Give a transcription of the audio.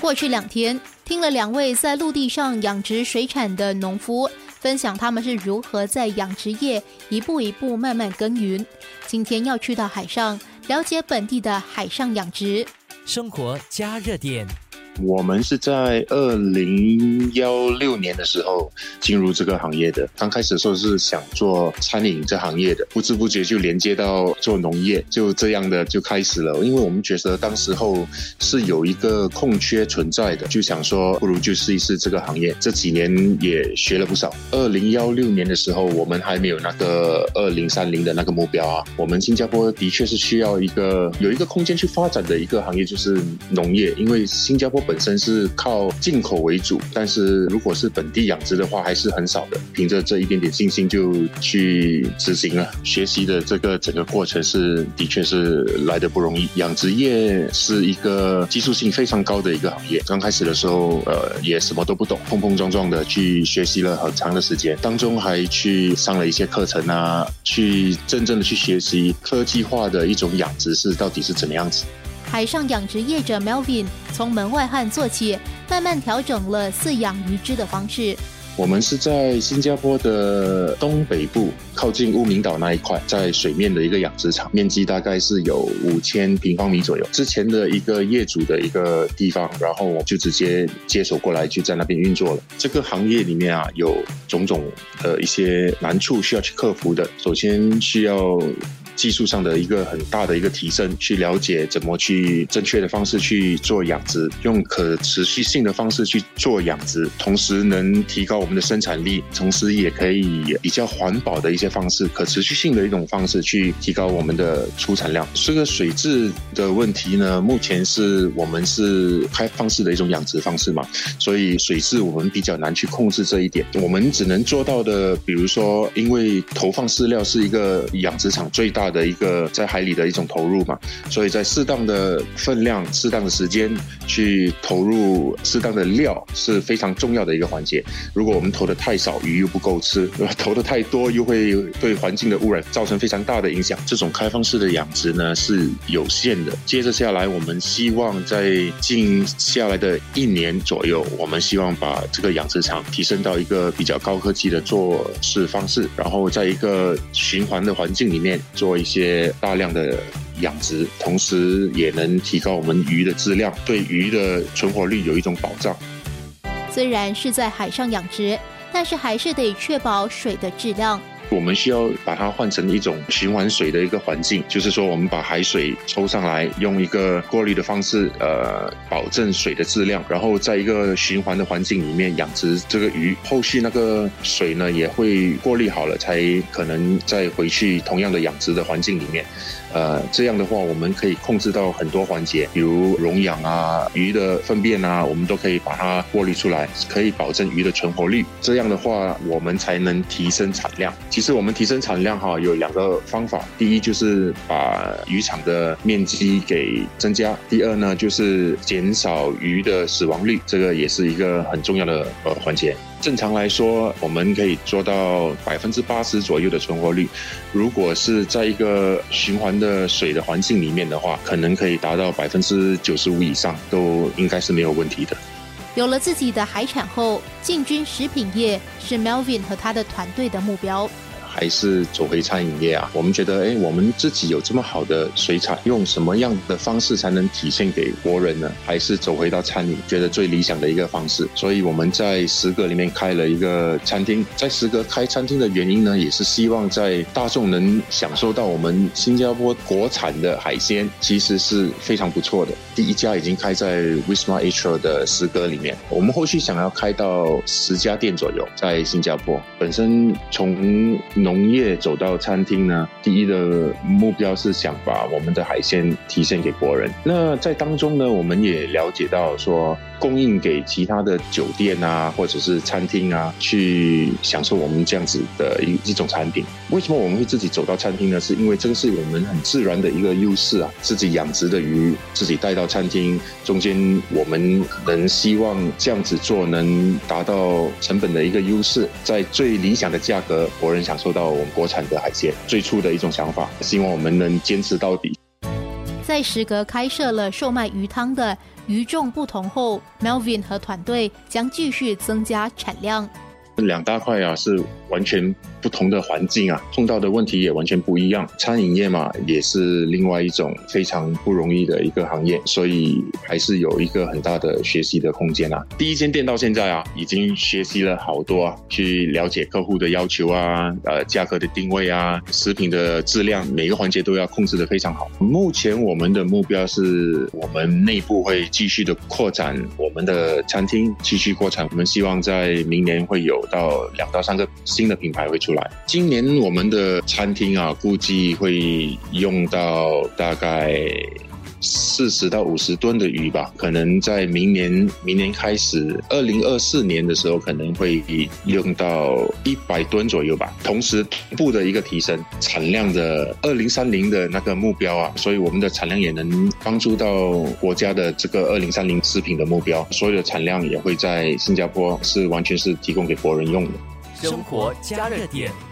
过去两天，听了两位在陆地上养殖水产的农夫分享他们是如何在养殖业一步一步慢慢耕耘。今天要去到海上，了解本地的海上养殖生活加热点。我们是在二零幺六年的时候进入这个行业的。刚开始的时候是想做餐饮这行业的，不知不觉就连接到做农业，就这样的就开始了。因为我们觉得当时候是有一个空缺存在的，就想说不如就试一试这个行业。这几年也学了不少。二零幺六年的时候，我们还没有那个二零三零的那个目标啊。我们新加坡的确是需要一个有一个空间去发展的一个行业，就是农业，因为新加坡。本身是靠进口为主，但是如果是本地养殖的话，还是很少的。凭着这一点点信心就去执行了。学习的这个整个过程是的确是来的不容易。养殖业是一个技术性非常高的一个行业。刚开始的时候，呃，也什么都不懂，碰碰撞撞的去学习了很长的时间，当中还去上了一些课程啊，去真正的去学习科技化的一种养殖是到底是怎么样子。海上养殖业者 Melvin 从门外汉做起，慢慢调整了饲养鱼只的方式。我们是在新加坡的东北部，靠近乌名岛那一块，在水面的一个养殖场，面积大概是有五千平方米左右。之前的一个业主的一个地方，然后就直接接手过来，就在那边运作了。这个行业里面啊，有种种的一些难处需要去克服的。首先需要。技术上的一个很大的一个提升，去了解怎么去正确的方式去做养殖，用可持续性的方式去做养殖，同时能提高我们的生产力，同时也可以比较环保的一些方式，可持续性的一种方式去提高我们的出产量。这个水质的问题呢，目前是我们是开放式的一种养殖方式嘛，所以水质我们比较难去控制这一点。我们只能做到的，比如说，因为投放饲料是一个养殖场最大。的一个在海里的一种投入嘛，所以在适当的分量、适当的时间去投入适当的料是非常重要的一个环节。如果我们投的太少，鱼又不够吃；投的太多，又会对环境的污染造成非常大的影响。这种开放式的养殖呢是有限的。接着下来，我们希望在近下来的一年左右，我们希望把这个养殖场提升到一个比较高科技的做事方式，然后在一个循环的环境里面做。一些大量的养殖，同时也能提高我们鱼的质量，对鱼的存活率有一种保障。虽然是在海上养殖，但是还是得确保水的质量。我们需要把它换成一种循环水的一个环境，就是说，我们把海水抽上来，用一个过滤的方式，呃，保证水的质量，然后在一个循环的环境里面养殖这个鱼。后续那个水呢，也会过滤好了，才可能再回去同样的养殖的环境里面。呃，这样的话，我们可以控制到很多环节，比如溶氧啊、鱼的粪便啊，我们都可以把它过滤出来，可以保证鱼的存活率。这样的话，我们才能提升产量。其实我们提升产量哈，有两个方法，第一就是把渔场的面积给增加，第二呢就是减少鱼的死亡率，这个也是一个很重要的呃环节。正常来说，我们可以做到百分之八十左右的存活率。如果是在一个循环的水的环境里面的话，可能可以达到百分之九十五以上，都应该是没有问题的。有了自己的海产后，进军食品业是 Melvin 和他的团队的目标。还是走回餐饮业啊？我们觉得，哎，我们自己有这么好的水产，用什么样的方式才能体现给国人呢？还是走回到餐饮，觉得最理想的一个方式。所以我们在食阁里面开了一个餐厅。在食阁开餐厅的原因呢，也是希望在大众能享受到我们新加坡国产的海鲜，其实是非常不错的。第一家已经开在 Wisma Atria 的食阁里面，我们后续想要开到十家店左右，在新加坡。本身从农业走到餐厅呢，第一的目标是想把我们的海鲜提现给国人。那在当中呢，我们也了解到说。供应给其他的酒店啊，或者是餐厅啊，去享受我们这样子的一一种产品。为什么我们会自己走到餐厅呢？是因为这个是我们很自然的一个优势啊。自己养殖的鱼，自己带到餐厅，中间我们能希望这样子做，能达到成本的一个优势，在最理想的价格，国人享受到我们国产的海鲜。最初的一种想法，希望我们能坚持到底。在时隔开设了售卖鱼汤的与众不同后，Melvin 和团队将继续增加产量。两大块啊是完全不同的环境啊，碰到的问题也完全不一样。餐饮业嘛，也是另外一种非常不容易的一个行业，所以还是有一个很大的学习的空间啊。第一间店到现在啊，已经学习了好多啊，去了解客户的要求啊，呃，价格的定位啊，食品的质量，每个环节都要控制的非常好。目前我们的目标是我们内部会继续的扩展我们的餐厅，继续扩展。我们希望在明年会有。到两到三个新的品牌会出来。今年我们的餐厅啊，估计会用到大概四十到五十吨的鱼吧。可能在明年明年开始，二零二四年的时候，可能会用到一百吨左右吧。同时，同步的一个提升产量的二零三零的那个目标啊，所以我们的产量也能帮助到国家的这个二零三零食品的目标。所有的产量也会在新加坡是完全是提供给国人用的。生活加热点。